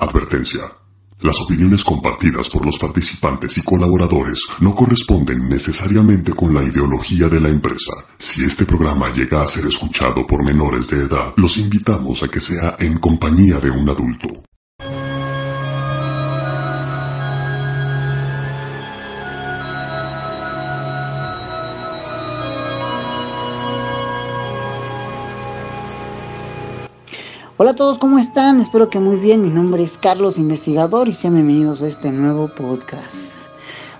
Advertencia. Las opiniones compartidas por los participantes y colaboradores no corresponden necesariamente con la ideología de la empresa. Si este programa llega a ser escuchado por menores de edad, los invitamos a que sea en compañía de un adulto. Hola a todos, ¿cómo están? Espero que muy bien. Mi nombre es Carlos Investigador y sean bienvenidos a este nuevo podcast.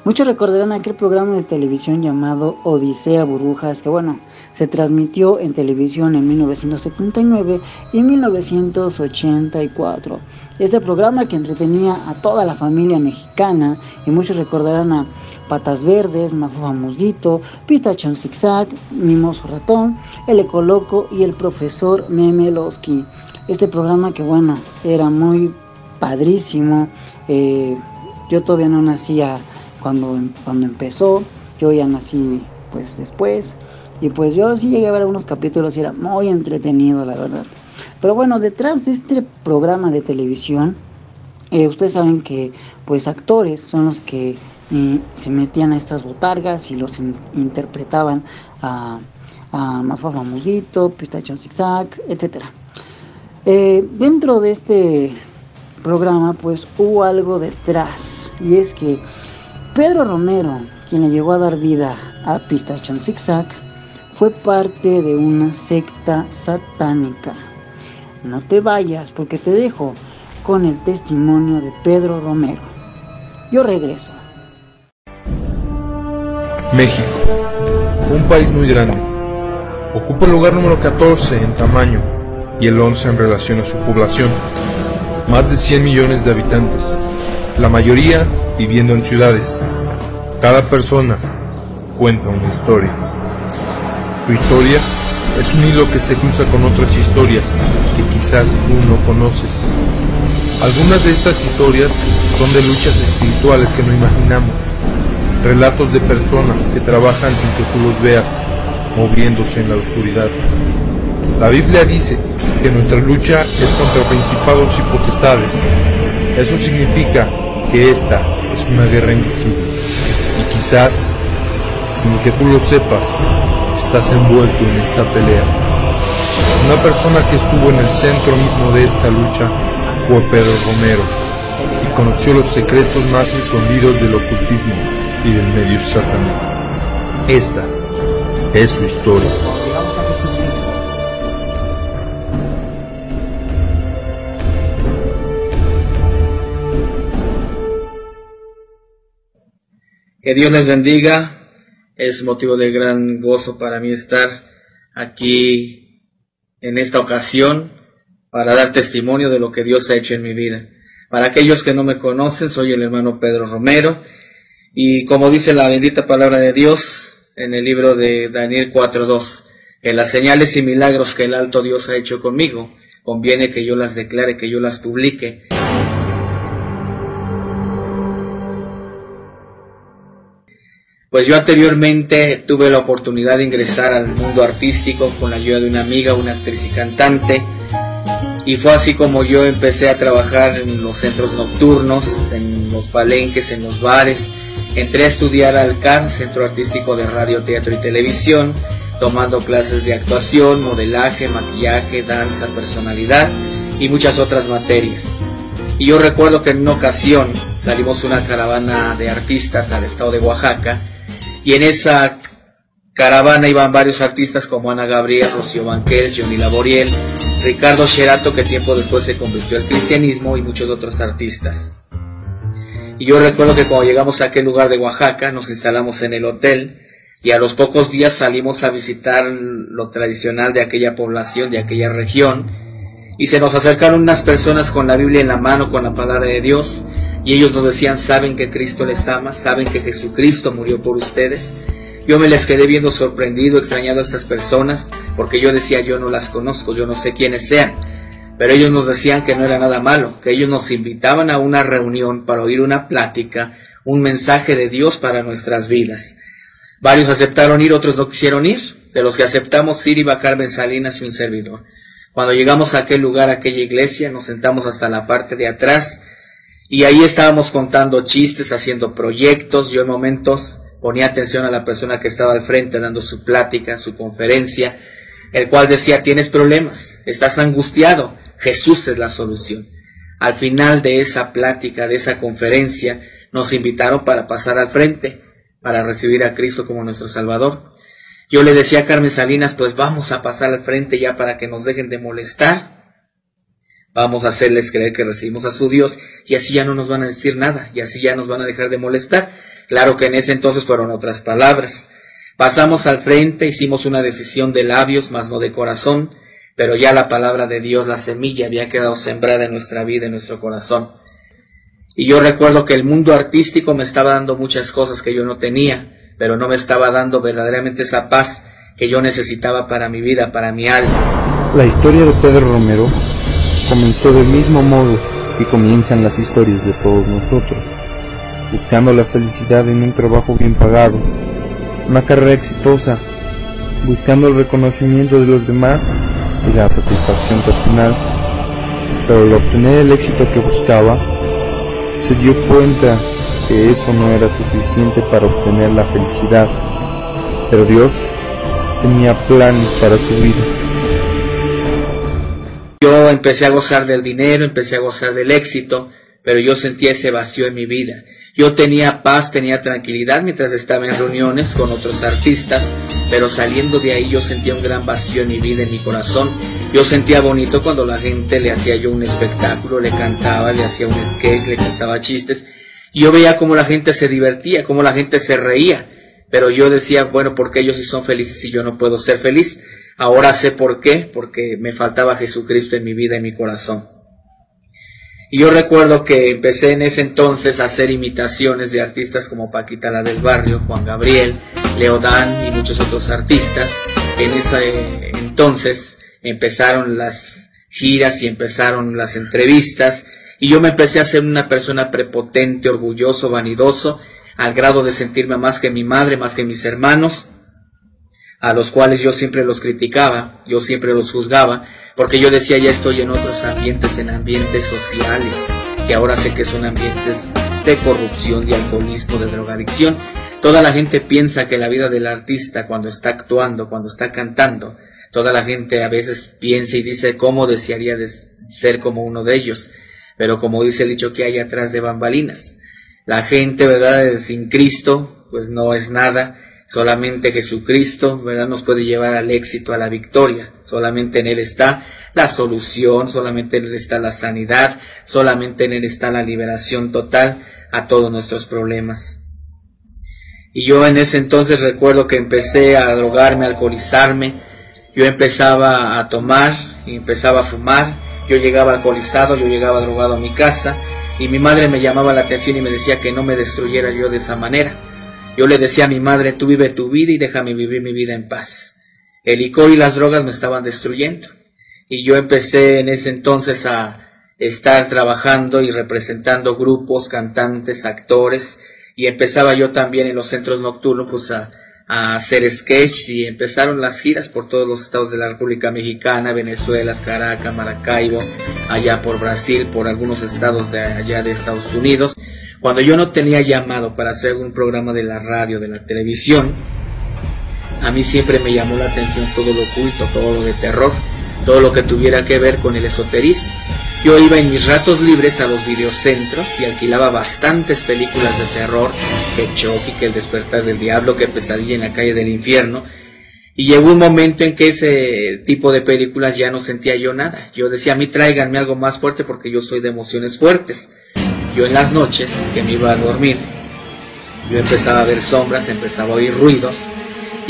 Muchos recordarán aquel programa de televisión llamado Odisea Burbujas, que bueno, se transmitió en televisión en 1979 y 1984. Este programa que entretenía a toda la familia mexicana y muchos recordarán a Patas Verdes, Mafufa Musguito, Pistachón Zigzag, Mimoso Ratón, El Ecoloco y el profesor Memelowski este programa que bueno, era muy padrísimo. Eh, yo todavía no nacía cuando, cuando empezó, yo ya nací pues después. Y pues yo sí llegué a ver algunos capítulos y era muy entretenido, la verdad. Pero bueno, detrás de este programa de televisión, eh, ustedes saben que pues actores son los que eh, se metían a estas botargas y los interpretaban a, a Mafafa Muguito, Pistachón Zigzag, etcétera. Eh, dentro de este programa pues hubo algo detrás y es que Pedro Romero, quien le llegó a dar vida a Pistachón Zigzag, fue parte de una secta satánica. No te vayas porque te dejo con el testimonio de Pedro Romero. Yo regreso. México, un país muy grande. Ocupa el lugar número 14 en tamaño y el 11 en relación a su población. Más de 100 millones de habitantes, la mayoría viviendo en ciudades. Cada persona cuenta una historia. Tu historia es un hilo que se cruza con otras historias que quizás tú no conoces. Algunas de estas historias son de luchas espirituales que no imaginamos, relatos de personas que trabajan sin que tú los veas, moviéndose en la oscuridad. La Biblia dice que nuestra lucha es contra principados y potestades. Eso significa que esta es una guerra invisible. Y quizás, sin que tú lo sepas, estás envuelto en esta pelea. Una persona que estuvo en el centro mismo de esta lucha fue Pedro Romero y conoció los secretos más escondidos del ocultismo y del medio satánico. Esta es su historia. Que Dios les bendiga. Es motivo de gran gozo para mí estar aquí en esta ocasión para dar testimonio de lo que Dios ha hecho en mi vida. Para aquellos que no me conocen, soy el hermano Pedro Romero y como dice la bendita palabra de Dios en el libro de Daniel 4.2, que las señales y milagros que el alto Dios ha hecho conmigo, conviene que yo las declare, que yo las publique Pues yo anteriormente tuve la oportunidad de ingresar al mundo artístico con la ayuda de una amiga, una actriz y cantante. Y fue así como yo empecé a trabajar en los centros nocturnos, en los palenques, en los bares. Entré a estudiar al CAR, Centro Artístico de Radio, Teatro y Televisión, tomando clases de actuación, modelaje, maquillaje, danza, personalidad y muchas otras materias. Y yo recuerdo que en una ocasión salimos una caravana de artistas al estado de Oaxaca y en esa caravana iban varios artistas como Ana Gabriel, Rocío Banquels, Johnny Laboriel, Ricardo Sherato, que tiempo después se convirtió al cristianismo, y muchos otros artistas. Y yo recuerdo que cuando llegamos a aquel lugar de Oaxaca, nos instalamos en el hotel, y a los pocos días salimos a visitar lo tradicional de aquella población, de aquella región, y se nos acercaron unas personas con la Biblia en la mano, con la palabra de Dios, y ellos nos decían, saben que Cristo les ama, saben que Jesucristo murió por ustedes. Yo me les quedé viendo sorprendido, extrañado a estas personas, porque yo decía, yo no las conozco, yo no sé quiénes sean. Pero ellos nos decían que no era nada malo, que ellos nos invitaban a una reunión para oír una plática, un mensaje de Dios para nuestras vidas. Varios aceptaron ir, otros no quisieron ir. De los que aceptamos ir iba Carmen Salinas y un servidor. Cuando llegamos a aquel lugar, a aquella iglesia, nos sentamos hasta la parte de atrás y ahí estábamos contando chistes, haciendo proyectos. Yo en momentos ponía atención a la persona que estaba al frente dando su plática, su conferencia, el cual decía, tienes problemas, estás angustiado, Jesús es la solución. Al final de esa plática, de esa conferencia, nos invitaron para pasar al frente, para recibir a Cristo como nuestro Salvador. Yo le decía a Carmen Salinas, pues vamos a pasar al frente ya para que nos dejen de molestar. Vamos a hacerles creer que recibimos a su Dios y así ya no nos van a decir nada y así ya nos van a dejar de molestar. Claro que en ese entonces fueron otras palabras. Pasamos al frente, hicimos una decisión de labios, más no de corazón, pero ya la palabra de Dios, la semilla, había quedado sembrada en nuestra vida, en nuestro corazón. Y yo recuerdo que el mundo artístico me estaba dando muchas cosas que yo no tenía, pero no me estaba dando verdaderamente esa paz que yo necesitaba para mi vida, para mi alma. La historia de Pedro Romero comenzó del mismo modo que comienzan las historias de todos nosotros, buscando la felicidad en un trabajo bien pagado, una carrera exitosa, buscando el reconocimiento de los demás y la satisfacción personal, pero al obtener el éxito que buscaba, se dio cuenta que eso no era suficiente para obtener la felicidad, pero Dios tenía planes para su vida. Yo empecé a gozar del dinero, empecé a gozar del éxito, pero yo sentía ese vacío en mi vida. Yo tenía paz, tenía tranquilidad mientras estaba en reuniones con otros artistas, pero saliendo de ahí yo sentía un gran vacío en mi vida, en mi corazón. Yo sentía bonito cuando la gente le hacía yo un espectáculo, le cantaba, le hacía un sketch, le cantaba chistes. Yo veía cómo la gente se divertía, cómo la gente se reía. Pero yo decía, bueno, ¿por qué ellos sí son felices y yo no puedo ser feliz? Ahora sé por qué, porque me faltaba Jesucristo en mi vida, en mi corazón. Y yo recuerdo que empecé en ese entonces a hacer imitaciones de artistas como Paquita la del Barrio, Juan Gabriel, Leodán y muchos otros artistas. En ese entonces empezaron las giras y empezaron las entrevistas y yo me empecé a ser una persona prepotente, orgulloso, vanidoso, al grado de sentirme más que mi madre, más que mis hermanos a los cuales yo siempre los criticaba, yo siempre los juzgaba, porque yo decía ya estoy en otros ambientes, en ambientes sociales, que ahora sé que son ambientes de corrupción, de alcoholismo, de drogadicción. Toda la gente piensa que la vida del artista cuando está actuando, cuando está cantando, toda la gente a veces piensa y dice cómo desearía de ser como uno de ellos, pero como dice el dicho que hay atrás de bambalinas. La gente, ¿verdad?, sin Cristo, pues no es nada, Solamente Jesucristo, ¿verdad? Nos puede llevar al éxito, a la victoria. Solamente en Él está la solución, solamente en Él está la sanidad, solamente en Él está la liberación total a todos nuestros problemas. Y yo en ese entonces recuerdo que empecé a drogarme, a alcoholizarme. Yo empezaba a tomar y empezaba a fumar. Yo llegaba alcoholizado, yo llegaba drogado a mi casa y mi madre me llamaba la atención y me decía que no me destruyera yo de esa manera. Yo le decía a mi madre, tú vive tu vida y déjame vivir mi vida en paz. El licor y las drogas me estaban destruyendo. Y yo empecé en ese entonces a estar trabajando y representando grupos, cantantes, actores, y empezaba yo también en los centros nocturnos pues a, a hacer sketch y empezaron las giras por todos los estados de la República Mexicana, Venezuela, Caracas, Maracaibo, allá por Brasil, por algunos estados de allá de Estados Unidos. Cuando yo no tenía llamado para hacer un programa de la radio, de la televisión, a mí siempre me llamó la atención todo lo oculto, todo lo de terror, todo lo que tuviera que ver con el esoterismo. Yo iba en mis ratos libres a los videocentros y alquilaba bastantes películas de terror, que Chucky, que El despertar del diablo, que Pesadilla en la calle del infierno. Y llegó un momento en que ese tipo de películas ya no sentía yo nada. Yo decía, a mí tráiganme algo más fuerte porque yo soy de emociones fuertes. Yo en las noches que me iba a dormir, yo empezaba a ver sombras, empezaba a oír ruidos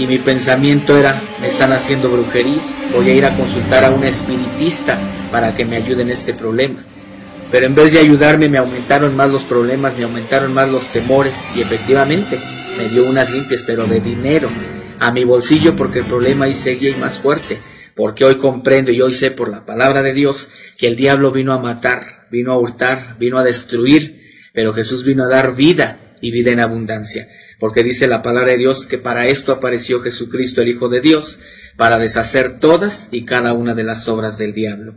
y mi pensamiento era, me están haciendo brujería, voy a ir a consultar a un espiritista para que me ayude en este problema. Pero en vez de ayudarme me aumentaron más los problemas, me aumentaron más los temores y efectivamente me dio unas limpias, pero de dinero, a mi bolsillo porque el problema ahí seguía y más fuerte, porque hoy comprendo y hoy sé por la palabra de Dios que el diablo vino a matar, vino a hurtar, vino a destruir, pero Jesús vino a dar vida y vida en abundancia. Porque dice la palabra de Dios que para esto apareció Jesucristo, el Hijo de Dios, para deshacer todas y cada una de las obras del diablo.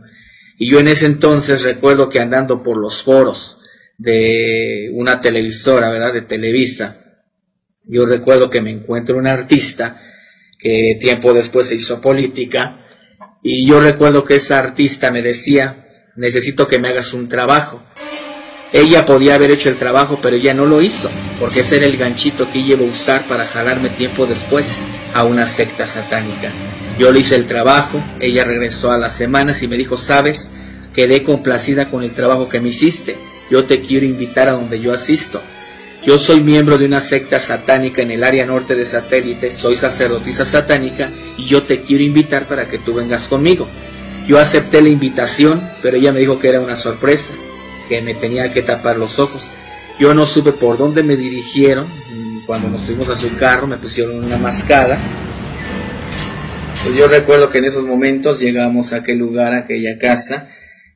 Y yo en ese entonces recuerdo que andando por los foros de una televisora, ¿verdad? De Televisa, yo recuerdo que me encuentro un artista que tiempo después se hizo política y yo recuerdo que esa artista me decía, necesito que me hagas un trabajo. Ella podía haber hecho el trabajo, pero ella no lo hizo, porque ese era el ganchito que iba a usar para jalarme tiempo después a una secta satánica. Yo le hice el trabajo, ella regresó a las semanas y me dijo, sabes, quedé complacida con el trabajo que me hiciste, yo te quiero invitar a donde yo asisto. Yo soy miembro de una secta satánica en el área norte de satélite, soy sacerdotisa satánica y yo te quiero invitar para que tú vengas conmigo. Yo acepté la invitación, pero ella me dijo que era una sorpresa, que me tenía que tapar los ojos. Yo no supe por dónde me dirigieron. Cuando nos fuimos a su carro me pusieron una mascada. Pues yo recuerdo que en esos momentos llegamos a aquel lugar, a aquella casa,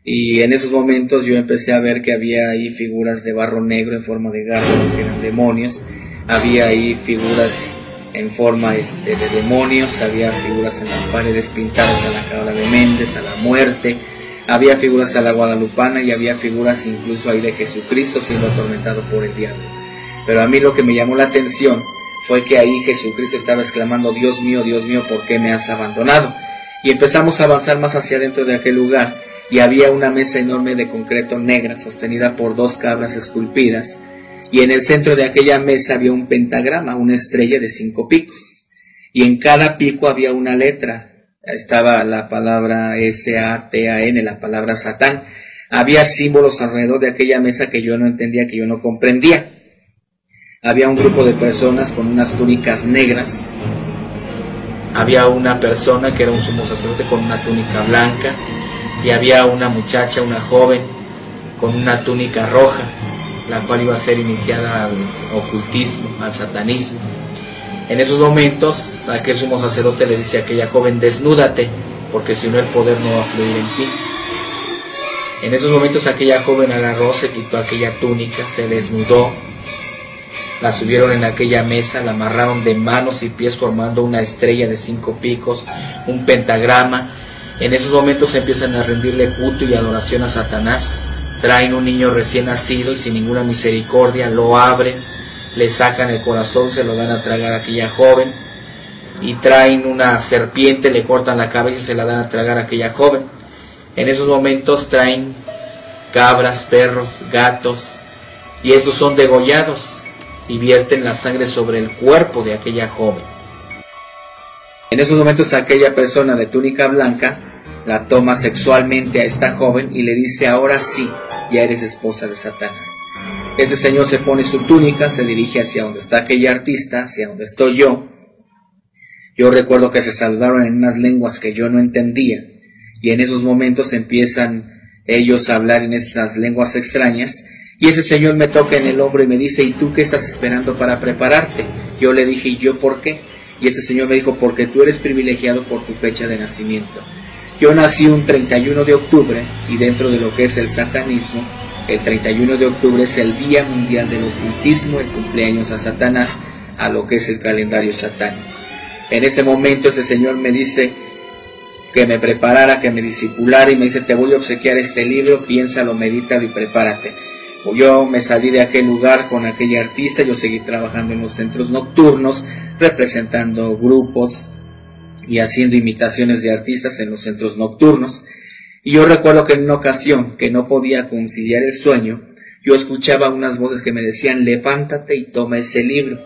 y en esos momentos yo empecé a ver que había ahí figuras de barro negro en forma de gárgolas que eran demonios, había ahí figuras en forma este, de demonios, había figuras en las paredes pintadas a la cabra de Méndez, a la muerte, había figuras a la guadalupana y había figuras incluso ahí de Jesucristo siendo atormentado por el diablo. Pero a mí lo que me llamó la atención fue que ahí Jesucristo estaba exclamando, Dios mío, Dios mío, ¿por qué me has abandonado? Y empezamos a avanzar más hacia adentro de aquel lugar y había una mesa enorme de concreto negra sostenida por dos cabras esculpidas, y en el centro de aquella mesa había un pentagrama, una estrella de cinco picos, y en cada pico había una letra, estaba la palabra S-A-T-A-N, la palabra Satán, había símbolos alrededor de aquella mesa que yo no entendía, que yo no comprendía. Había un grupo de personas con unas túnicas negras, había una persona que era un sumo sacerdote con una túnica blanca, y había una muchacha, una joven, con una túnica roja, la cual iba a ser iniciada al ocultismo, al satanismo. En esos momentos, aquel sumo sacerdote le dice a aquella joven, desnúdate, porque si no el poder no va a fluir en ti. En esos momentos aquella joven agarró, se quitó aquella túnica, se desnudó, la subieron en aquella mesa, la amarraron de manos y pies formando una estrella de cinco picos, un pentagrama, en esos momentos empiezan a rendirle culto y adoración a Satanás. Traen un niño recién nacido y sin ninguna misericordia lo abren, le sacan el corazón, se lo dan a tragar a aquella joven. Y traen una serpiente, le cortan la cabeza y se la dan a tragar a aquella joven. En esos momentos traen cabras, perros, gatos, y estos son degollados y vierten la sangre sobre el cuerpo de aquella joven. En esos momentos aquella persona de túnica blanca la toma sexualmente a esta joven y le dice, ahora sí, ya eres esposa de Satanás. Este señor se pone su túnica, se dirige hacia donde está aquella artista, hacia donde estoy yo. Yo recuerdo que se saludaron en unas lenguas que yo no entendía y en esos momentos empiezan ellos a hablar en esas lenguas extrañas y ese señor me toca en el hombro y me dice, ¿y tú qué estás esperando para prepararte? Yo le dije, ¿y yo por qué? Y ese señor me dijo, porque tú eres privilegiado por tu fecha de nacimiento. Yo nací un 31 de octubre y dentro de lo que es el satanismo, el 31 de octubre es el Día Mundial del Ocultismo, el cumpleaños a Satanás, a lo que es el calendario satánico. En ese momento ese señor me dice que me preparara, que me discipulara y me dice, te voy a obsequiar este libro, piénsalo, medítalo y prepárate. Yo me salí de aquel lugar con aquella artista, yo seguí trabajando en los centros nocturnos, representando grupos, y haciendo imitaciones de artistas en los centros nocturnos. Y yo recuerdo que en una ocasión que no podía conciliar el sueño, yo escuchaba unas voces que me decían, levántate y toma ese libro.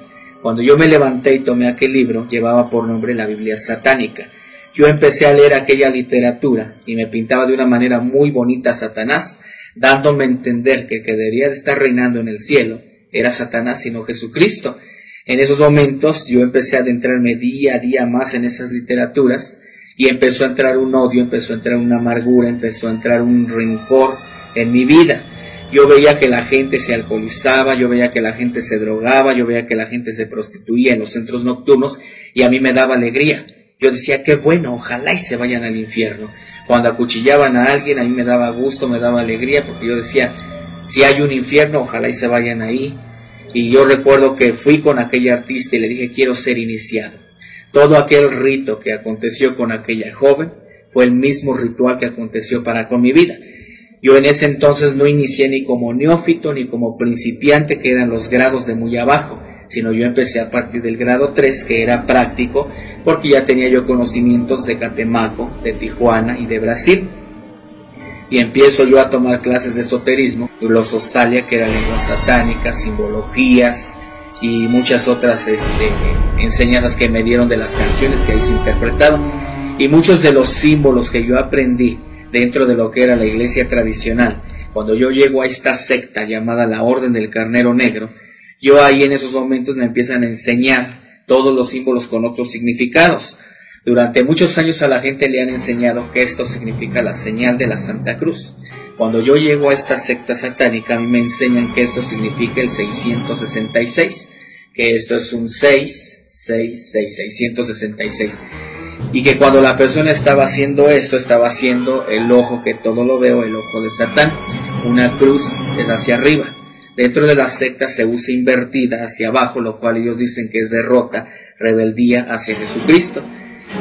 Cuando yo me levanté y tomé aquel libro, llevaba por nombre la Biblia satánica. Yo empecé a leer aquella literatura y me pintaba de una manera muy bonita Satanás, dándome a entender que el que debía de estar reinando en el cielo era Satanás, sino Jesucristo, en esos momentos yo empecé a adentrarme día a día más en esas literaturas y empezó a entrar un odio, empezó a entrar una amargura, empezó a entrar un rencor en mi vida. Yo veía que la gente se alcoholizaba, yo veía que la gente se drogaba, yo veía que la gente se prostituía en los centros nocturnos y a mí me daba alegría. Yo decía, qué bueno, ojalá y se vayan al infierno. Cuando acuchillaban a alguien, a mí me daba gusto, me daba alegría, porque yo decía, si hay un infierno, ojalá y se vayan ahí Y yo recuerdo que fui con aquella artista y le dije, quiero ser iniciado. Todo aquel rito que aconteció con aquella joven fue el mismo ritual que aconteció para con mi vida. Yo en ese entonces no inicié ni como neófito ni como principiante, que eran los grados de muy abajo, sino yo empecé a partir del grado 3, que era práctico, porque ya tenía yo conocimientos de Catemaco, de Tijuana y de Brasil. Y empiezo yo a tomar clases de esoterismo, glososalia, que era lengua satánica, simbologías y muchas otras este, enseñanzas que me dieron de las canciones que ahí se interpretaban. Y muchos de los símbolos que yo aprendí dentro de lo que era la iglesia tradicional, cuando yo llego a esta secta llamada la Orden del Carnero Negro, yo ahí en esos momentos me empiezan a enseñar todos los símbolos con otros significados. Durante muchos años a la gente le han enseñado que esto significa la señal de la Santa Cruz. Cuando yo llego a esta secta satánica, a mí me enseñan que esto significa el 666, que esto es un 6, 6, 6, 666 y que cuando la persona estaba haciendo esto, estaba haciendo el ojo que todo lo veo, el ojo de Satán. Una cruz es hacia arriba. Dentro de la secta se usa invertida hacia abajo, lo cual ellos dicen que es derrota, rebeldía hacia Jesucristo.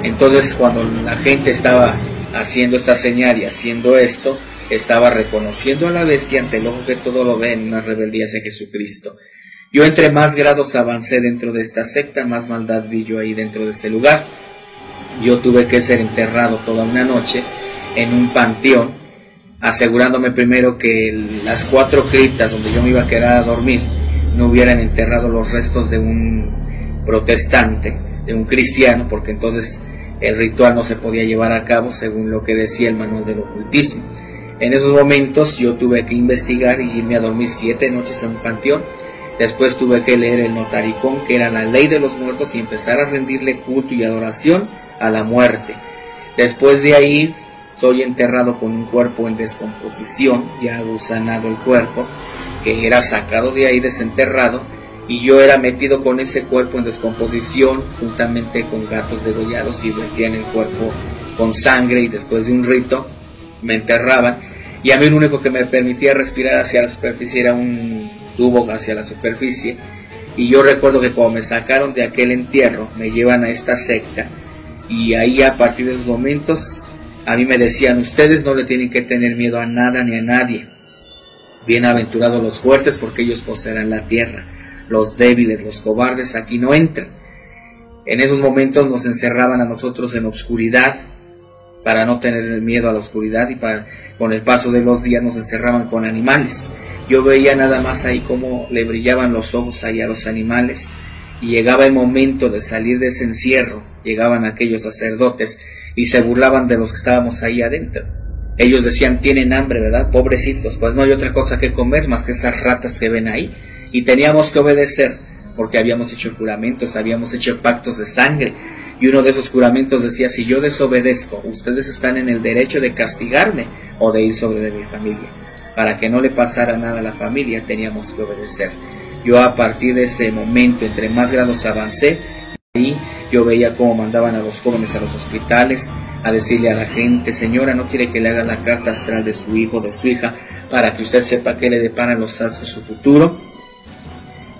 Entonces cuando la gente estaba haciendo esta señal y haciendo esto, estaba reconociendo a la bestia ante el ojo que todo lo ve en una rebeldía hacia Jesucristo. Yo entre más grados avancé dentro de esta secta, más maldad vi yo ahí dentro de ese lugar yo tuve que ser enterrado toda una noche en un panteón, asegurándome primero que las cuatro criptas donde yo me iba a quedar a dormir no hubieran enterrado los restos de un protestante, de un cristiano, porque entonces el ritual no se podía llevar a cabo según lo que decía el manual del ocultismo. En esos momentos yo tuve que investigar y irme a dormir siete noches en un panteón. Después tuve que leer el notaricón, que era la ley de los muertos, y empezar a rendirle culto y adoración a la muerte. Después de ahí soy enterrado con un cuerpo en descomposición, ya gusanado el cuerpo, que era sacado de ahí desenterrado, y yo era metido con ese cuerpo en descomposición, juntamente con gatos degollados, y metían el cuerpo con sangre, y después de un rito me enterraban, y a mí lo único que me permitía respirar hacia la superficie era un tubo hacia la superficie, y yo recuerdo que cuando me sacaron de aquel entierro, me llevan a esta secta, y ahí a partir de esos momentos a mí me decían, ustedes no le tienen que tener miedo a nada ni a nadie. Bienaventurados los fuertes porque ellos poseerán la tierra. Los débiles, los cobardes aquí no entran. En esos momentos nos encerraban a nosotros en obscuridad para no tener miedo a la oscuridad y para, con el paso de los días nos encerraban con animales. Yo veía nada más ahí cómo le brillaban los ojos ahí a los animales y llegaba el momento de salir de ese encierro, llegaban aquellos sacerdotes y se burlaban de los que estábamos ahí adentro. Ellos decían, tienen hambre, ¿verdad? Pobrecitos, pues no hay otra cosa que comer más que esas ratas que ven ahí. Y teníamos que obedecer, porque habíamos hecho juramentos, habíamos hecho pactos de sangre. Y uno de esos juramentos decía, si yo desobedezco, ustedes están en el derecho de castigarme o de ir sobre de mi familia. Para que no le pasara nada a la familia, teníamos que obedecer. Yo a partir de ese momento, entre más grados avancé, ahí yo veía cómo mandaban a los jóvenes a los hospitales a decirle a la gente, señora, no quiere que le haga la carta astral de su hijo, de su hija, para que usted sepa qué le deparan los astros su futuro.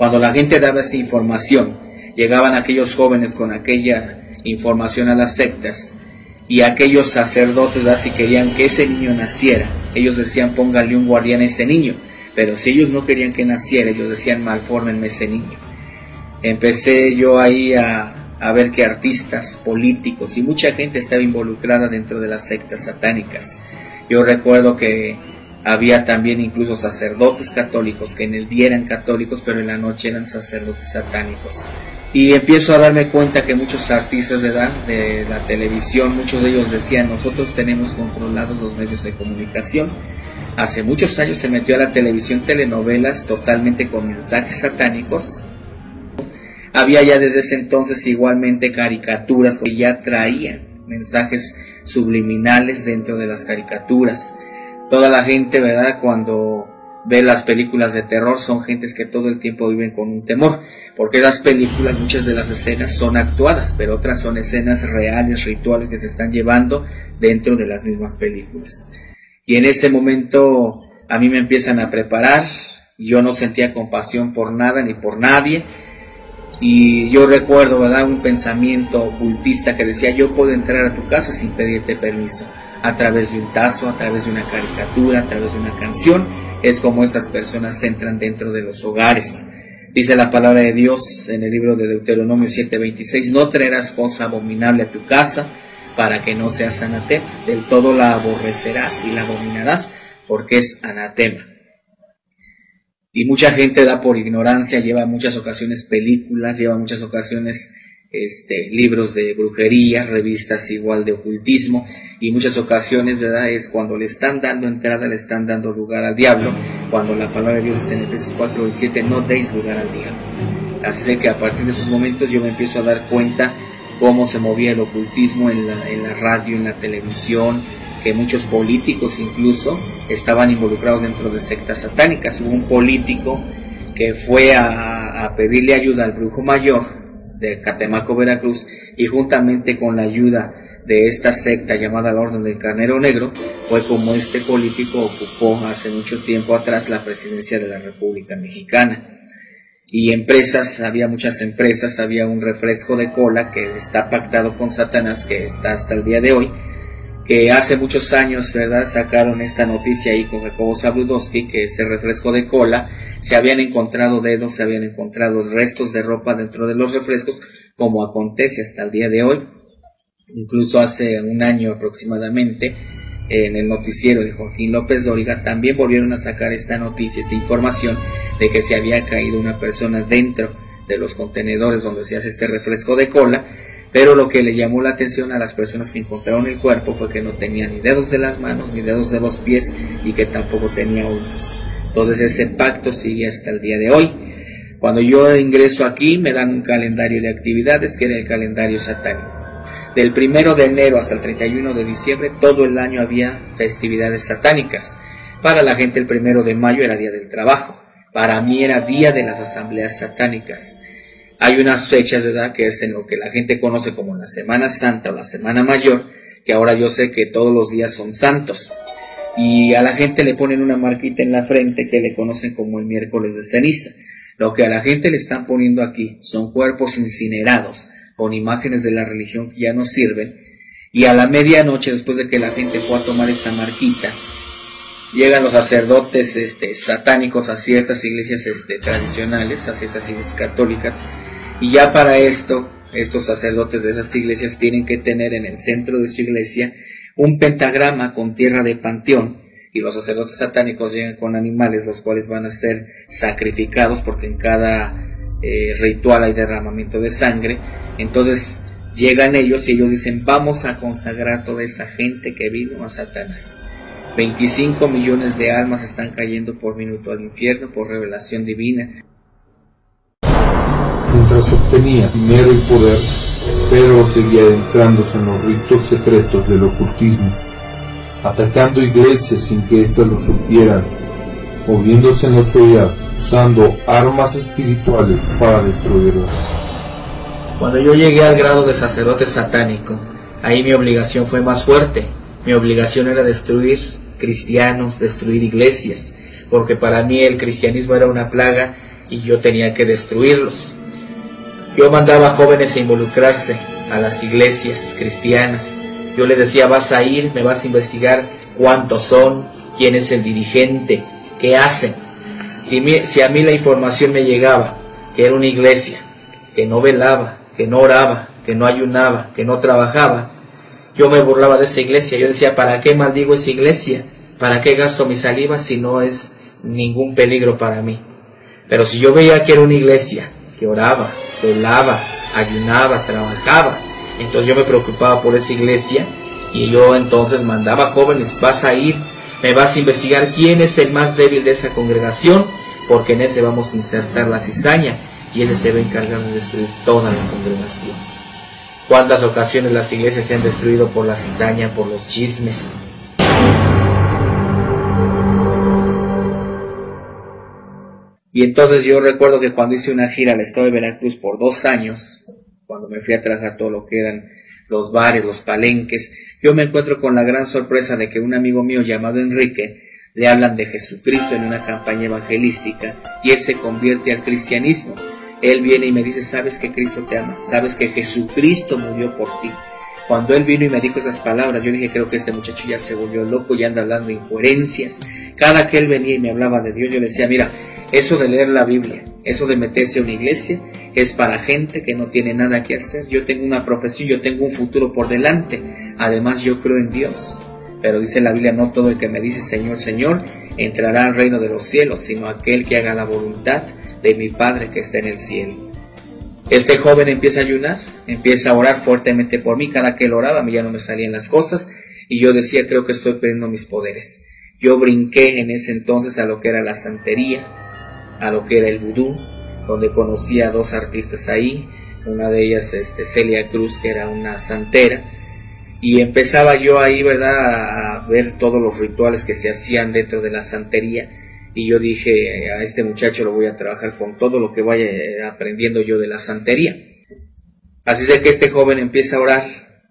Cuando la gente daba esa información, llegaban aquellos jóvenes con aquella información a las sectas y aquellos sacerdotes así querían que ese niño naciera. Ellos decían, póngale un guardián a ese niño pero si ellos no querían que naciera, ellos decían, malfórmenme ese niño. Empecé yo ahí a, a ver que artistas, políticos y mucha gente estaba involucrada dentro de las sectas satánicas. Yo recuerdo que había también incluso sacerdotes católicos que en el día eran católicos, pero en la noche eran sacerdotes satánicos. Y empiezo a darme cuenta que muchos artistas de la, de la televisión, muchos de ellos decían, nosotros tenemos controlados los medios de comunicación Hace muchos años se metió a la televisión telenovelas totalmente con mensajes satánicos. Había ya desde ese entonces igualmente caricaturas que ya traían mensajes subliminales dentro de las caricaturas. Toda la gente, ¿verdad? Cuando ve las películas de terror son gentes que todo el tiempo viven con un temor, porque las películas, muchas de las escenas son actuadas, pero otras son escenas reales, rituales que se están llevando dentro de las mismas películas. Y en ese momento a mí me empiezan a preparar, Yo no sentía compasión por nada ni por nadie. Y yo recuerdo, ¿verdad? Un pensamiento ocultista que decía, yo puedo entrar a tu casa sin pedirte permiso. A través de un tazo, a través de una caricatura, a través de una canción. Es como estas personas entran dentro de los hogares. Dice la palabra de Dios en el libro de Deuteronomio 7:26, no traerás cosa abominable a tu casa para que no seas anatema. Del todo la aborrecerás y la abominarás porque es anatema. Y mucha gente da por ignorancia, lleva muchas ocasiones películas, lleva muchas ocasiones este, libros de brujería, revistas igual de ocultismo, y muchas ocasiones, ¿verdad? Es cuando le están dando entrada, le están dando lugar al diablo, cuando la palabra de Dios es en Efesios 4, 27, no deis lugar al diablo. Así de que a partir de esos momentos yo me empiezo a dar cuenta cómo se movía el ocultismo en la, en la radio, en la televisión, que muchos políticos incluso estaban involucrados dentro de sectas satánicas. Hubo un político que fue a, a pedirle ayuda al brujo mayor de Catemaco, Veracruz, y juntamente con la ayuda de esta secta llamada la Orden del Carnero Negro, fue como este político ocupó hace mucho tiempo atrás la presidencia de la República Mexicana y empresas, había muchas empresas, había un refresco de cola que está pactado con Satanás, que está hasta el día de hoy, que hace muchos años, ¿verdad?, sacaron esta noticia ahí con Jacobo Zabludowski, que ese refresco de cola, se habían encontrado dedos, se habían encontrado restos de ropa dentro de los refrescos, como acontece hasta el día de hoy, incluso hace un año aproximadamente, en el noticiero de Joaquín López Dóriga, también volvieron a sacar esta noticia, esta información de que se había caído una persona dentro de los contenedores donde se hace este refresco de cola, pero lo que le llamó la atención a las personas que encontraron el cuerpo fue que no tenía ni dedos de las manos ni dedos de los pies y que tampoco tenía uñas. Entonces ese pacto sigue hasta el día de hoy. Cuando yo ingreso aquí me dan un calendario de actividades que era el calendario satánico. Del primero de enero hasta el 31 de diciembre, todo el año había festividades satánicas. Para la gente el primero de mayo era día del trabajo. Para mí era día de las asambleas satánicas. Hay unas fechas, ¿verdad?, que es en lo que la gente conoce como la Semana Santa o la Semana Mayor, que ahora yo sé que todos los días son santos. Y a la gente le ponen una marquita en la frente que le conocen como el miércoles de ceniza. Lo que a la gente le están poniendo aquí son cuerpos incinerados, con imágenes de la religión que ya no sirven, y a la medianoche, después de que la gente fue a tomar esta marquita, llegan los sacerdotes este, satánicos a ciertas iglesias este, tradicionales, a ciertas iglesias católicas, y ya para esto, estos sacerdotes de esas iglesias tienen que tener en el centro de su iglesia un pentagrama con tierra de panteón, y los sacerdotes satánicos llegan con animales, los cuales van a ser sacrificados, porque en cada eh, ritual hay derramamiento de sangre, entonces llegan ellos y ellos dicen, vamos a consagrar toda esa gente que vino a Satanás. 25 millones de almas están cayendo por minuto al infierno por revelación divina. Mientras obtenía dinero y poder, Pedro seguía adentrándose en los ritos secretos del ocultismo, atacando iglesias sin que éstas lo supieran, moviéndose en la oscuridad, usando armas espirituales para destruirlas. Cuando yo llegué al grado de sacerdote satánico, ahí mi obligación fue más fuerte. Mi obligación era destruir cristianos, destruir iglesias, porque para mí el cristianismo era una plaga y yo tenía que destruirlos. Yo mandaba jóvenes a involucrarse a las iglesias cristianas. Yo les decía, vas a ir, me vas a investigar cuántos son, quién es el dirigente, qué hacen. Si, si a mí la información me llegaba que era una iglesia que no velaba, que no oraba, que no ayunaba, que no trabajaba, yo me burlaba de esa iglesia. Yo decía, ¿para qué maldigo esa iglesia? ¿Para qué gasto mi saliva si no es ningún peligro para mí? Pero si yo veía que era una iglesia que oraba, velaba, ayunaba, trabajaba, entonces yo me preocupaba por esa iglesia y yo entonces mandaba jóvenes, vas a ir, me vas a investigar quién es el más débil de esa congregación, porque en ese vamos a insertar la cizaña y ese se va a encargar de destruir toda la congregación. ¿Cuántas ocasiones las iglesias se han destruido por la cizaña, por los chismes? Y entonces yo recuerdo que cuando hice una gira al estado de Veracruz por dos años, cuando me fui a trabajar todo lo que eran los bares, los palenques, yo me encuentro con la gran sorpresa de que un amigo mío llamado Enrique le hablan de Jesucristo en una campaña evangelística y él se convierte al cristianismo. Él viene y me dice, sabes que Cristo te ama, sabes que Jesucristo murió por ti. Cuando él vino y me dijo esas palabras, yo dije, creo que este muchacho ya se volvió loco y anda hablando incoherencias. Cada que él venía y me hablaba de Dios, yo le decía, mira, eso de leer la Biblia, eso de meterse a una iglesia, es para gente que no tiene nada que hacer. Yo tengo una profesión, yo tengo un futuro por delante. Además, yo creo en Dios. Pero dice la Biblia, no todo el que me dice Señor, Señor, entrará al reino de los cielos, sino aquel que haga la voluntad de mi Padre que está en el cielo. Este joven empieza a ayunar, empieza a orar fuertemente por mí, cada que él oraba a mí ya no me salían las cosas y yo decía, creo que estoy perdiendo mis poderes. Yo brinqué en ese entonces a lo que era la santería, a lo que era el vudú, donde conocí a dos artistas ahí, una de ellas este, Celia Cruz, que era una santera, y empezaba yo ahí, ¿verdad?, a ver todos los rituales que se hacían dentro de la santería. Y yo dije, a este muchacho lo voy a trabajar con todo lo que vaya aprendiendo yo de la santería. Así de que este joven empieza a orar,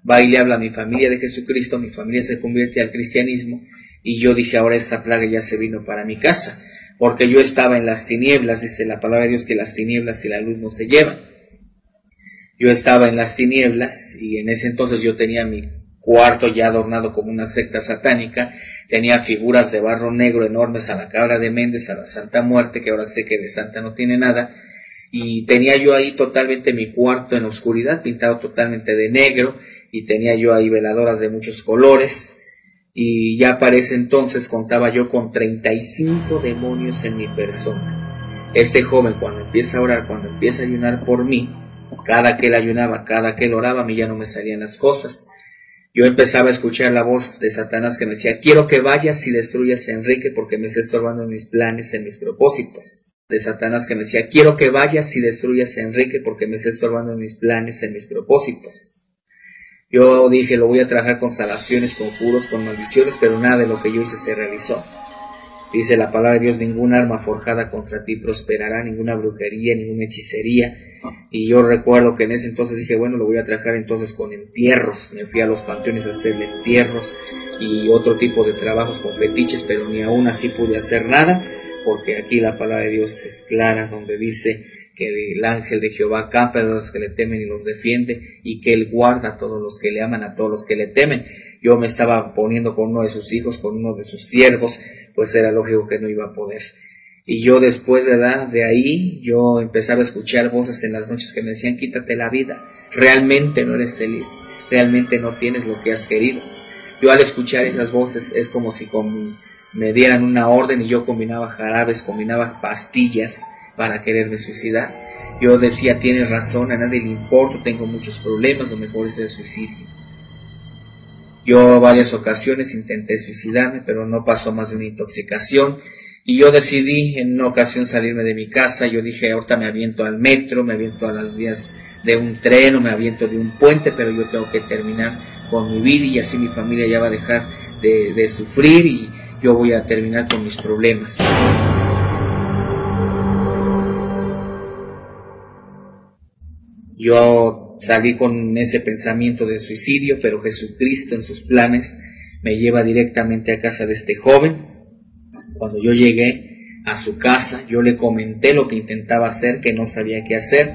va y le habla a mi familia de Jesucristo, mi familia se convierte al cristianismo. Y yo dije, ahora esta plaga ya se vino para mi casa, porque yo estaba en las tinieblas, dice la palabra de Dios que las tinieblas y la luz no se llevan. Yo estaba en las tinieblas y en ese entonces yo tenía mi cuarto ya adornado como una secta satánica, tenía figuras de barro negro enormes a la cabra de Méndez, a la Santa Muerte, que ahora sé que de Santa no tiene nada, y tenía yo ahí totalmente mi cuarto en oscuridad, pintado totalmente de negro, y tenía yo ahí veladoras de muchos colores, y ya para ese entonces contaba yo con 35 demonios en mi persona. Este joven cuando empieza a orar, cuando empieza a ayunar por mí, cada que él ayunaba, cada que él oraba, a mí ya no me salían las cosas yo empezaba a escuchar la voz de Satanás que me decía, quiero que vayas y destruyas a Enrique porque me está estorbando en mis planes, en mis propósitos. De Satanás que me decía, quiero que vayas y destruyas a Enrique porque me está estorbando en mis planes, en mis propósitos. Yo dije, lo voy a trabajar con salaciones, con juros, con maldiciones, pero nada de lo que yo hice se realizó. Dice la palabra de Dios, ninguna arma forjada contra ti prosperará, ninguna brujería, ninguna hechicería, y yo recuerdo que en ese entonces dije, bueno, lo voy a trabajar entonces con entierros. Me fui a los panteones a hacer entierros y otro tipo de trabajos con fetiches, pero ni aún así pude hacer nada, porque aquí la palabra de Dios es clara, donde dice que el ángel de Jehová campa a los que le temen y los defiende, y que él guarda a todos los que le aman, a todos los que le temen. Yo me estaba poniendo con uno de sus hijos, con uno de sus siervos, pues era lógico que no iba a poder. Y yo después de, de ahí, yo empezaba a escuchar voces en las noches que me decían, quítate la vida, realmente no eres feliz, realmente no tienes lo que has querido. Yo al escuchar esas voces es como si me dieran una orden y yo combinaba jarabes, combinaba pastillas para quererme suicidar. Yo decía, tienes razón, a nadie le importa, tengo muchos problemas, lo mejor es el suicidio. Yo varias ocasiones intenté suicidarme, pero no pasó más de una intoxicación y yo decidí en una ocasión salirme de mi casa. Yo dije, ahorita me aviento al metro, me aviento a las vías de un tren o me aviento de un puente, pero yo tengo que terminar con mi vida y así mi familia ya va a dejar de, de sufrir y yo voy a terminar con mis problemas. Yo salí con ese pensamiento de suicidio, pero Jesucristo en sus planes me lleva directamente a casa de este joven cuando yo llegué a su casa, yo le comenté lo que intentaba hacer, que no sabía qué hacer.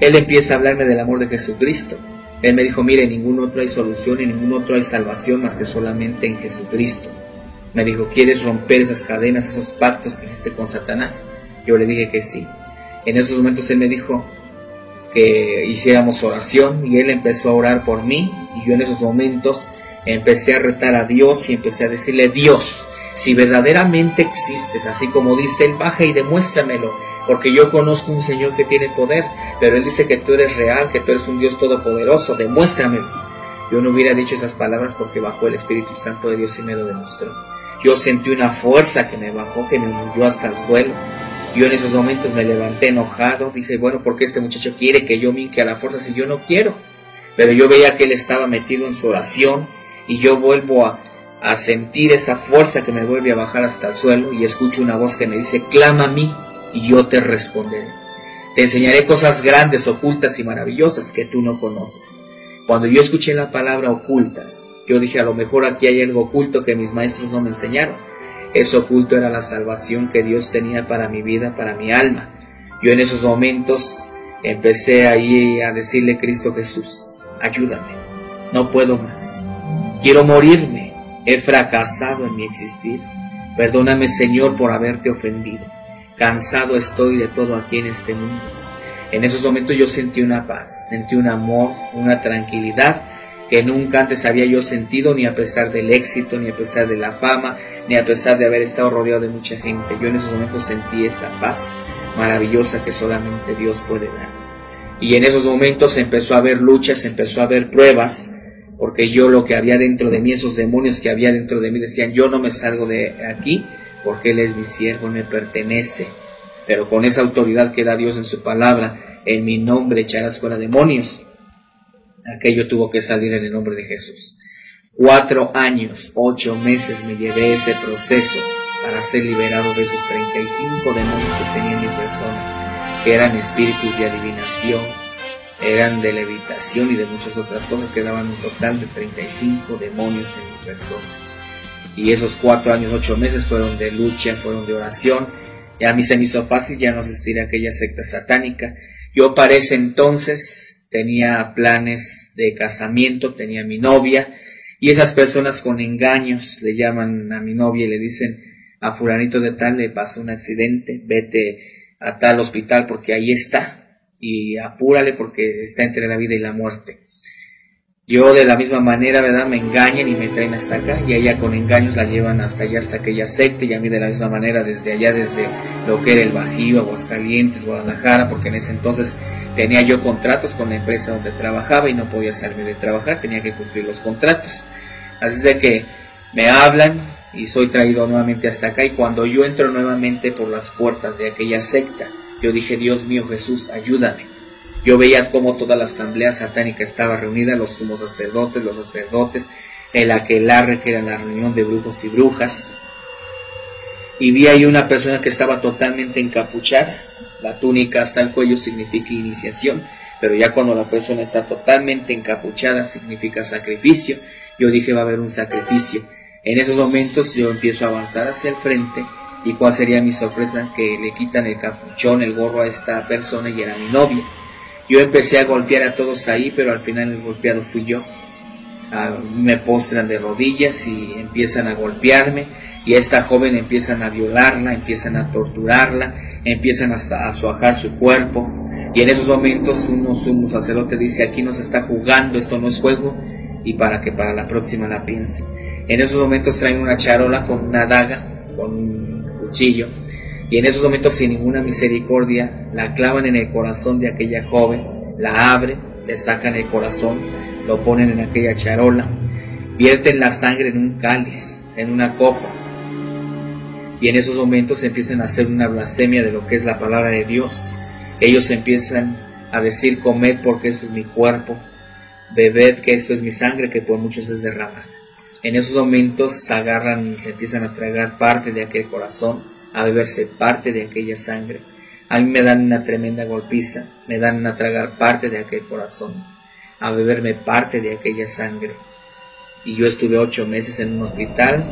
Él empieza a hablarme del amor de Jesucristo. Él me dijo, mire, ningún otro hay solución y ningún otro hay salvación más que solamente en Jesucristo. Me dijo, ¿quieres romper esas cadenas, esos pactos que hiciste con Satanás? Yo le dije que sí. En esos momentos él me dijo que hiciéramos oración y él empezó a orar por mí y yo en esos momentos empecé a retar a Dios y empecé a decirle, Dios, si verdaderamente existes, así como dice Él, baja y demuéstramelo, porque yo conozco un Señor que tiene poder, pero Él dice que tú eres real, que tú eres un Dios todopoderoso, demuéstramelo. Yo no hubiera dicho esas palabras porque bajó el Espíritu Santo de Dios y me lo demostró. Yo sentí una fuerza que me bajó, que me hundió hasta el suelo. Yo en esos momentos me levanté enojado, dije, bueno, ¿por qué este muchacho quiere que yo minque a la fuerza si yo no quiero? Pero yo veía que él estaba metido en su oración y yo vuelvo a, a sentir esa fuerza que me vuelve a bajar hasta el suelo y escucho una voz que me dice, clama a mí y yo te responderé. Te enseñaré cosas grandes, ocultas y maravillosas que tú no conoces. Cuando yo escuché la palabra ocultas, yo dije, a lo mejor aquí hay algo oculto que mis maestros no me enseñaron. Eso oculto era la salvación que Dios tenía para mi vida, para mi alma. Yo en esos momentos empecé ahí a decirle, Cristo Jesús, ayúdame, no puedo más, quiero morirme, he fracasado en mi existir, perdóname Señor por haberte ofendido, cansado estoy de todo aquí en este mundo. En esos momentos yo sentí una paz, sentí un amor, una tranquilidad que nunca antes había yo sentido, ni a pesar del éxito, ni a pesar de la fama, ni a pesar de haber estado rodeado de mucha gente. Yo en esos momentos sentí esa paz maravillosa que solamente Dios puede dar. Y en esos momentos empezó a haber luchas, empezó a haber pruebas, porque yo lo que había dentro de mí, esos demonios que había dentro de mí decían, yo no me salgo de aquí, porque Él es mi siervo, me pertenece. Pero con esa autoridad que da Dios en su palabra, en mi nombre echarás fuera demonios aquello tuvo que salir en el nombre de Jesús. Cuatro años, ocho meses me llevé ese proceso para ser liberado de esos 35 demonios que tenía en mi persona, que eran espíritus de adivinación, eran de levitación y de muchas otras cosas que daban un total de 35 demonios en mi persona. Y esos cuatro años, ocho meses fueron de lucha, fueron de oración. Y a mí se me hizo fácil ya no asistir a aquella secta satánica. Yo para ese entonces tenía planes de casamiento, tenía mi novia, y esas personas con engaños le llaman a mi novia y le dicen a fulanito de tal le pasó un accidente, vete a tal hospital porque ahí está, y apúrale porque está entre la vida y la muerte. Yo de la misma manera, ¿verdad? Me engañan y me traen hasta acá y allá con engaños la llevan hasta allá, hasta aquella secta y a mí de la misma manera desde allá, desde lo que era el Bajío, Aguascalientes, Guadalajara, porque en ese entonces tenía yo contratos con la empresa donde trabajaba y no podía salirme de trabajar, tenía que cumplir los contratos. Así de que me hablan y soy traído nuevamente hasta acá y cuando yo entro nuevamente por las puertas de aquella secta, yo dije, Dios mío Jesús, ayúdame yo veía cómo toda la asamblea satánica estaba reunida, los sumos sacerdotes, los sacerdotes, el aquelarre, que era la reunión de brujos y brujas. Y vi ahí una persona que estaba totalmente encapuchada. La túnica hasta el cuello significa iniciación, pero ya cuando la persona está totalmente encapuchada significa sacrificio. Yo dije va a haber un sacrificio. En esos momentos yo empiezo a avanzar hacia el frente y cuál sería mi sorpresa que le quitan el capuchón, el gorro a esta persona y era mi novia. Yo empecé a golpear a todos ahí, pero al final el golpeado fui yo. Ah, me postran de rodillas y empiezan a golpearme y a esta joven empiezan a violarla, empiezan a torturarla, empiezan a, a suajar su cuerpo y en esos momentos uno sumo sacerdote dice aquí no se está jugando, esto no es juego y para que para la próxima la piense. En esos momentos traen una charola con una daga, con cuchillo y en esos momentos sin ninguna misericordia la clavan en el corazón de aquella joven, la abren, le sacan el corazón, lo ponen en aquella charola, vierten la sangre en un cáliz, en una copa, y en esos momentos empiezan a hacer una blasfemia de lo que es la palabra de Dios. Ellos empiezan a decir, comed porque esto es mi cuerpo, bebed que esto es mi sangre que por muchos es derramada. En esos momentos se agarran y se empiezan a tragar parte de aquel corazón a beberse parte de aquella sangre. A mí me dan una tremenda golpiza, me dan a tragar parte de aquel corazón, a beberme parte de aquella sangre. Y yo estuve ocho meses en un hospital,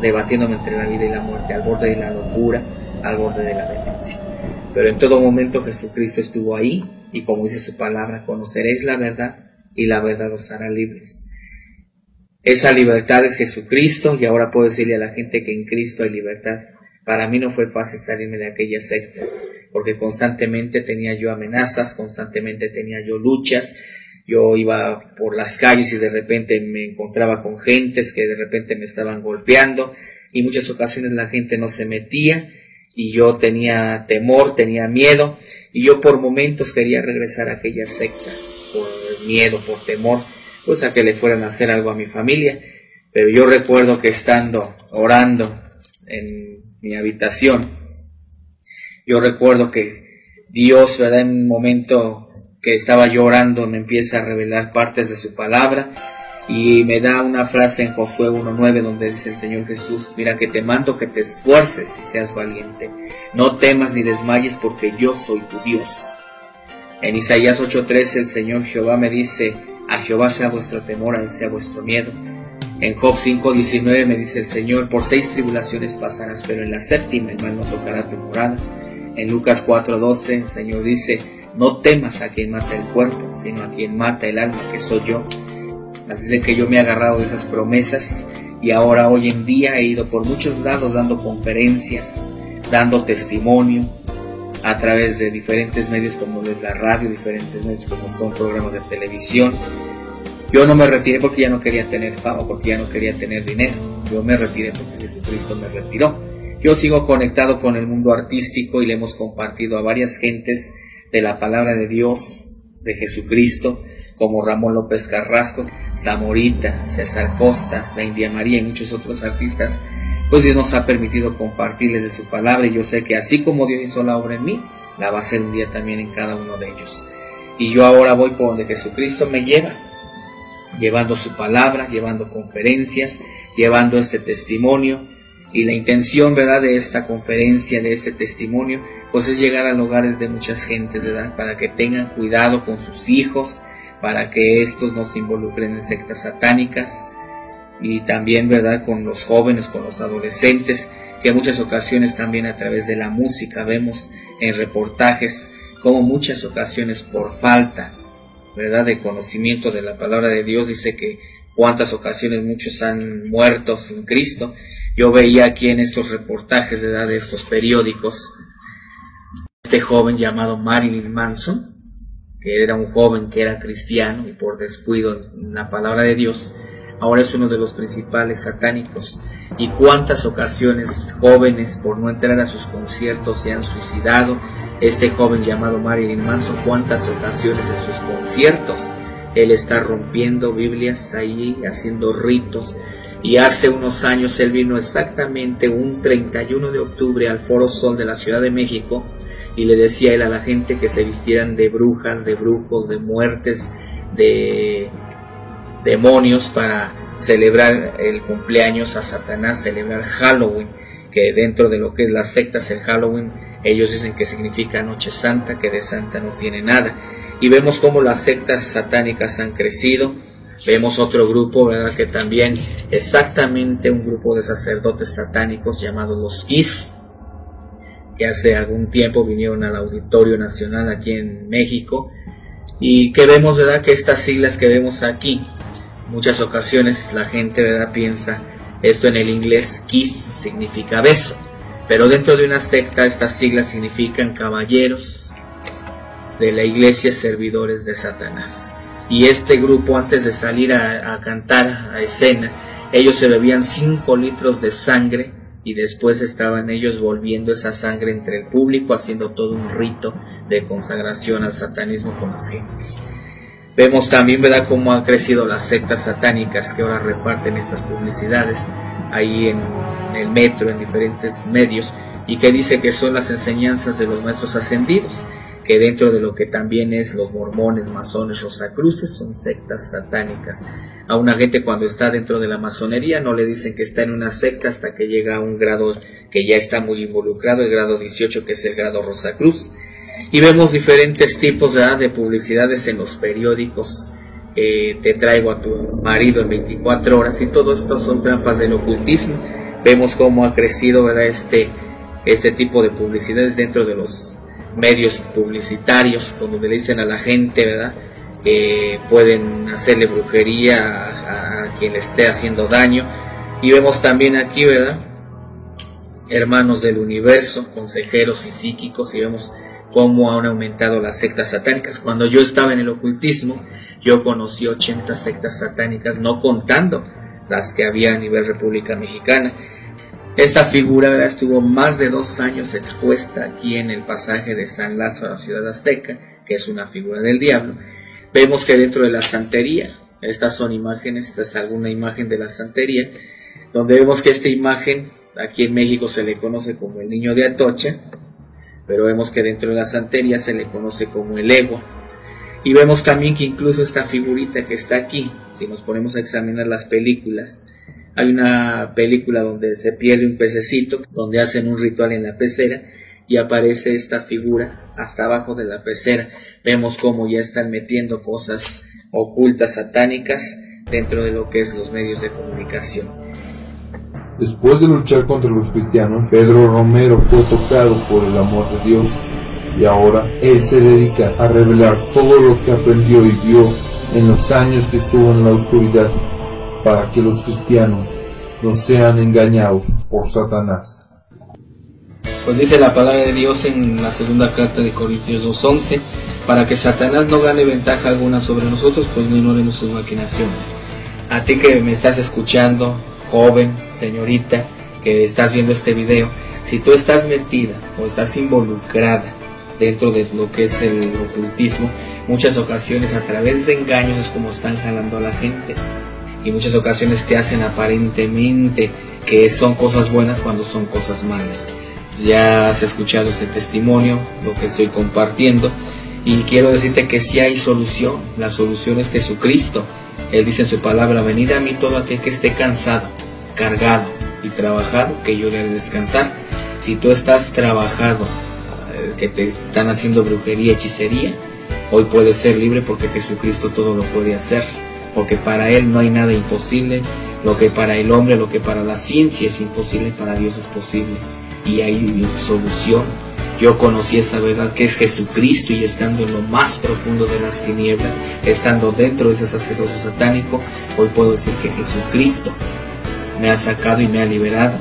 debatiéndome entre la vida y la muerte, al borde de la locura, al borde de la demencia. Pero en todo momento Jesucristo estuvo ahí, y como dice su palabra, conoceréis la verdad, y la verdad os hará libres. Esa libertad es Jesucristo, y ahora puedo decirle a la gente que en Cristo hay libertad. Para mí no fue fácil salirme de aquella secta, porque constantemente tenía yo amenazas, constantemente tenía yo luchas, yo iba por las calles y de repente me encontraba con gentes que de repente me estaban golpeando y muchas ocasiones la gente no se metía y yo tenía temor, tenía miedo y yo por momentos quería regresar a aquella secta por miedo, por temor, pues a que le fueran a hacer algo a mi familia. Pero yo recuerdo que estando orando en mi habitación. Yo recuerdo que Dios, ¿verdad? En un momento que estaba llorando me empieza a revelar partes de su palabra y me da una frase en Josué 1.9 donde dice el Señor Jesús, mira que te mando que te esfuerces y seas valiente, no temas ni desmayes porque yo soy tu Dios. En Isaías 8.13 el Señor Jehová me dice, a Jehová sea vuestro temor, a él sea vuestro miedo. En Job 5:19 me dice el Señor, por seis tribulaciones pasarás, pero en la séptima el mal no tocará tu morada. En Lucas 4:12 el Señor dice, no temas a quien mata el cuerpo, sino a quien mata el alma, que soy yo. Así es que yo me he agarrado de esas promesas y ahora hoy en día he ido por muchos lados dando conferencias, dando testimonio a través de diferentes medios como es la radio, diferentes medios como son programas de televisión. Yo no me retiré porque ya no quería tener fama, porque ya no quería tener dinero. Yo me retiré porque Jesucristo me retiró. Yo sigo conectado con el mundo artístico y le hemos compartido a varias gentes de la palabra de Dios, de Jesucristo, como Ramón López Carrasco, Zamorita, César Costa, la India María y muchos otros artistas, pues Dios nos ha permitido compartirles de su palabra y yo sé que así como Dios hizo la obra en mí, la va a hacer un día también en cada uno de ellos. Y yo ahora voy por donde Jesucristo me lleva, llevando su palabra, llevando conferencias, llevando este testimonio. Y la intención, ¿verdad?, de esta conferencia, de este testimonio, pues es llegar a hogares de muchas gentes, ¿verdad?, para que tengan cuidado con sus hijos, para que estos no se involucren en sectas satánicas y también, ¿verdad?, con los jóvenes, con los adolescentes, que en muchas ocasiones también a través de la música vemos en reportajes como muchas ocasiones por falta, ¿verdad?, de conocimiento de la palabra de Dios, dice que cuántas ocasiones muchos han muerto sin Cristo. Yo veía aquí en estos reportajes, ¿verdad?, de estos periódicos, este joven llamado Marilyn Manson, que era un joven que era cristiano y por descuido en la palabra de Dios, ahora es uno de los principales satánicos. Y cuántas ocasiones jóvenes por no entrar a sus conciertos se han suicidado. Este joven llamado Marilyn Manson, cuántas ocasiones en sus conciertos él está rompiendo Biblias ahí, haciendo ritos. Y hace unos años él vino exactamente un 31 de octubre al Foro Sol de la Ciudad de México y le decía él a la gente que se vistieran de brujas, de brujos, de muertes, de demonios para celebrar el cumpleaños a Satanás, celebrar Halloween, que dentro de lo que es las sectas el Halloween, ellos dicen que significa Noche Santa, que de Santa no tiene nada. Y vemos cómo las sectas satánicas han crecido. Vemos otro grupo, ¿verdad? Que también exactamente un grupo de sacerdotes satánicos llamados los Kiss, que hace algún tiempo vinieron al Auditorio Nacional aquí en México y que vemos, ¿verdad? Que estas siglas que vemos aquí, muchas ocasiones la gente. Piensa esto en el inglés, kiss significa beso, pero dentro de una secta estas siglas significan caballeros de la iglesia servidores de Satanás. Y este grupo antes de salir a, a cantar a escena, ellos se bebían 5 litros de sangre y después estaban ellos volviendo esa sangre entre el público, haciendo todo un rito de consagración al satanismo con las gentes. Vemos también, ¿verdad?, cómo han crecido las sectas satánicas que ahora reparten estas publicidades ahí en, el metro, en diferentes medios, y que dice que son las enseñanzas de los maestros ascendidos, que dentro de lo que también es los mormones, masones, rosacruces, son sectas satánicas. A una gente cuando está dentro de la masonería no le dicen que está en una secta hasta que llega a un grado que ya está muy involucrado, el grado 18 que es el grado Rosacruz. Y vemos diferentes tipos de publicidades en los periódicos. te traigo a tu marido en 24 horas y todo esto son trampas del ocultismo. Vemos cómo ha crecido ¿verdad? Este, este tipo de publicidades dentro de los medios publicitarios, cuando le dicen a la gente, ¿verdad? Que pueden hacerle brujería a, quien le esté haciendo daño. Y vemos también aquí, ¿verdad? Hermanos del universo, consejeros y psíquicos, y vemos cómo han aumentado las sectas satánicas. Cuando yo estaba en el ocultismo, yo conocí 80 sectas satánicas, no contando las que había a nivel República Mexicana. Esta figura estuvo más de dos años expuesta aquí en el pasaje de San Lázaro a ciudad azteca, que es una figura del diablo. Vemos que dentro de la santería, estas son imágenes, esta es alguna imagen de la santería, donde vemos que esta imagen aquí en México se le conoce como el niño de Atocha, pero vemos que dentro de la santería se le conoce como el ego. Y vemos también que incluso esta figurita que está aquí, si nos ponemos a examinar las películas, hay una película donde se pierde un pececito, donde hacen un ritual en la pecera y aparece esta figura hasta abajo de la pecera. Vemos cómo ya están metiendo cosas ocultas satánicas dentro de lo que es los medios de comunicación. Después de luchar contra los cristianos, Pedro Romero fue tocado por el amor de Dios y ahora él se dedica a revelar todo lo que aprendió y vio en los años que estuvo en la oscuridad para que los cristianos no sean engañados por Satanás. Pues dice la palabra de Dios en la segunda carta de Corintios 2.11, para que Satanás no gane ventaja alguna sobre nosotros, pues no ignoremos sus maquinaciones. A ti que me estás escuchando, joven, señorita, que estás viendo este video, si tú estás metida o estás involucrada dentro de lo que es el ocultismo, muchas ocasiones a través de engaños es como están jalando a la gente. Y muchas ocasiones te hacen aparentemente que son cosas buenas cuando son cosas malas. Ya has escuchado este testimonio, lo que estoy compartiendo, y quiero decirte que si hay solución. La solución es Jesucristo. Él dice en su palabra, venid a mí todo aquel que esté cansado, cargado y trabajado, que yo le haré descansar. Si tú estás trabajado, eh, que te están haciendo brujería, hechicería, hoy puedes ser libre porque Jesucristo todo lo puede hacer. Porque para Él no hay nada imposible. Lo que para el hombre, lo que para la ciencia es imposible, para Dios es posible. Y hay solución. Yo conocí esa verdad que es Jesucristo y estando en lo más profundo de las tinieblas, estando dentro de ese sacerdocio satánico, hoy puedo decir que Jesucristo me ha sacado y me ha liberado.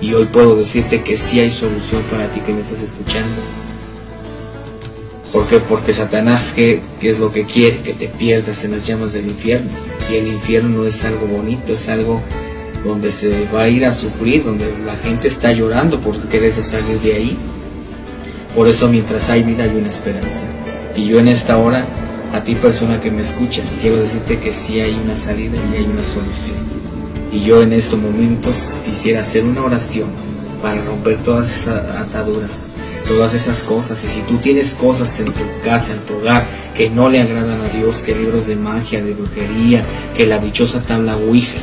Y hoy puedo decirte que sí hay solución para ti que me estás escuchando. ¿Por qué? Porque Satanás, ¿qué, ¿qué, es lo que quiere? Que te pierdas en las llamas del infierno. Y el infierno no es algo bonito, es algo donde se va a ir a sufrir, donde la gente está llorando por quererse salir de ahí. Por eso mientras hay vida hay una esperanza. Y yo en esta hora, a ti persona que me escuchas, quiero decirte que sí hay una salida y hay una solución. Y yo en estos momentos quisiera hacer una oración para romper todas esas ataduras, todas esas cosas. Y si tú tienes cosas en tu casa, en tu hogar, que no le agradan a Dios, que libros de magia, de brujería, que la dichosa tabla Ouija,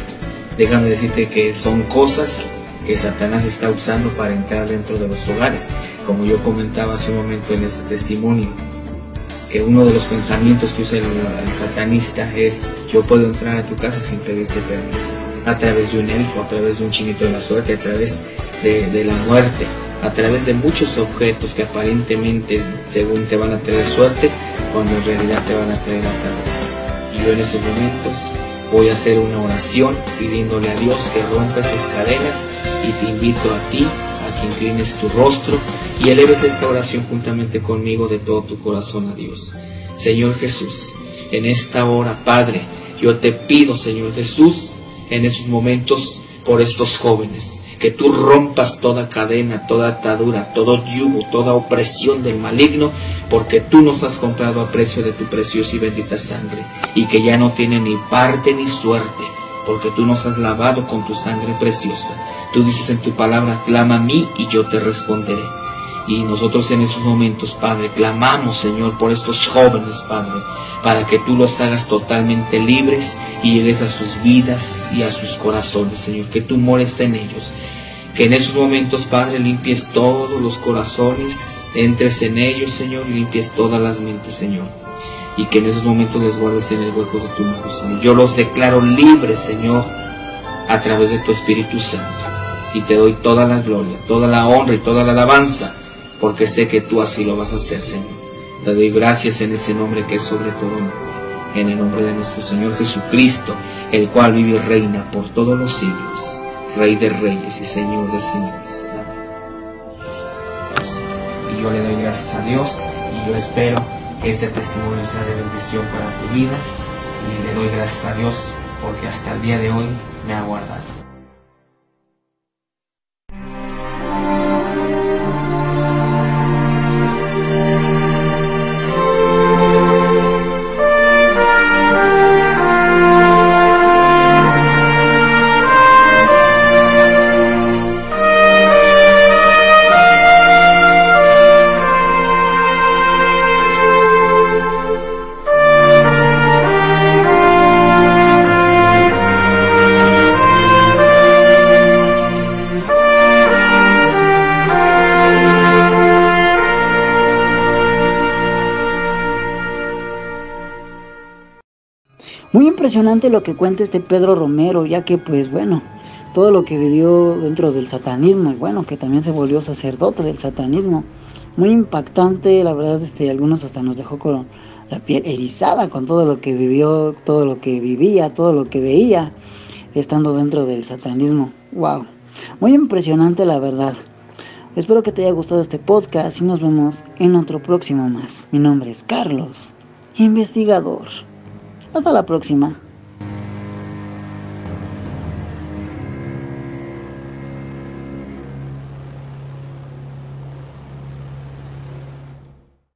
déjame decirte que son cosas que Satanás está usando para entrar dentro de los hogares. Como yo comentaba hace un momento en este testimonio, que uno de los pensamientos que usa el, satanista es yo puedo entrar a tu casa sin pedirte permiso, a través de un elfo, a través de un chinito de la suerte, a través de, de la muerte, a través de muchos objetos que aparentemente según te van a traer suerte, cuando en realidad te van a traer ataduras. Y yo en estos momentos voy a hacer una oración pidiéndole a Dios que rompa esas cadenas y te invito a ti a que inclines tu rostro y eleves esta oración juntamente conmigo de todo tu corazón a Dios. Señor Jesús, en esta hora, Padre, yo te pido, Señor Jesús, en esos momentos por estos jóvenes, que tú rompas toda cadena, toda atadura, todo yugo, toda opresión del maligno, porque tú nos has comprado a precio de tu preciosa y bendita sangre, y que ya no tiene ni parte ni suerte, porque tú nos has lavado con tu sangre preciosa. Tú dices en tu palabra, clama a mí y yo te responderé. Y nosotros en esos momentos, Padre, clamamos, Señor, por estos jóvenes, Padre, para que tú los hagas totalmente libres y llegues a sus vidas y a sus corazones, Señor, que tú mores en ellos. Que en esos momentos, Padre, limpies todos los corazones, entres en ellos, Señor, y limpies todas las mentes, Señor. Y que en esos momentos les guardes en el hueco de tu mano, Señor. Yo los declaro libres, Señor, a través de tu Espíritu Santo. Y te doy toda la gloria, toda la honra y toda la alabanza porque sé que tú así lo vas a hacer, Señor. Te doy gracias en ese nombre que es sobre todo nombre, en el nombre de nuestro Señor Jesucristo, el cual vive y reina por todos los siglos, Rey de reyes y Señor de señores. Y yo le doy gracias a Dios y yo espero este testimonio sea de bendición para tu vida y le doy gracias a Dios porque hasta el día de hoy me ha guardado. Impresionante lo que cuenta este Pedro Romero, ya que pues bueno, todo lo que vivió dentro del satanismo y bueno, que también se volvió sacerdote del satanismo. Muy impactante, la verdad, este, algunos hasta nos dejó con la piel erizada con todo lo que vivió, todo lo que vivía, todo lo que veía estando dentro del satanismo. Wow, muy impresionante la verdad. Espero que te haya gustado este podcast y nos vemos en otro próximo más. Mi nombre es Carlos, investigador. Hasta la próxima.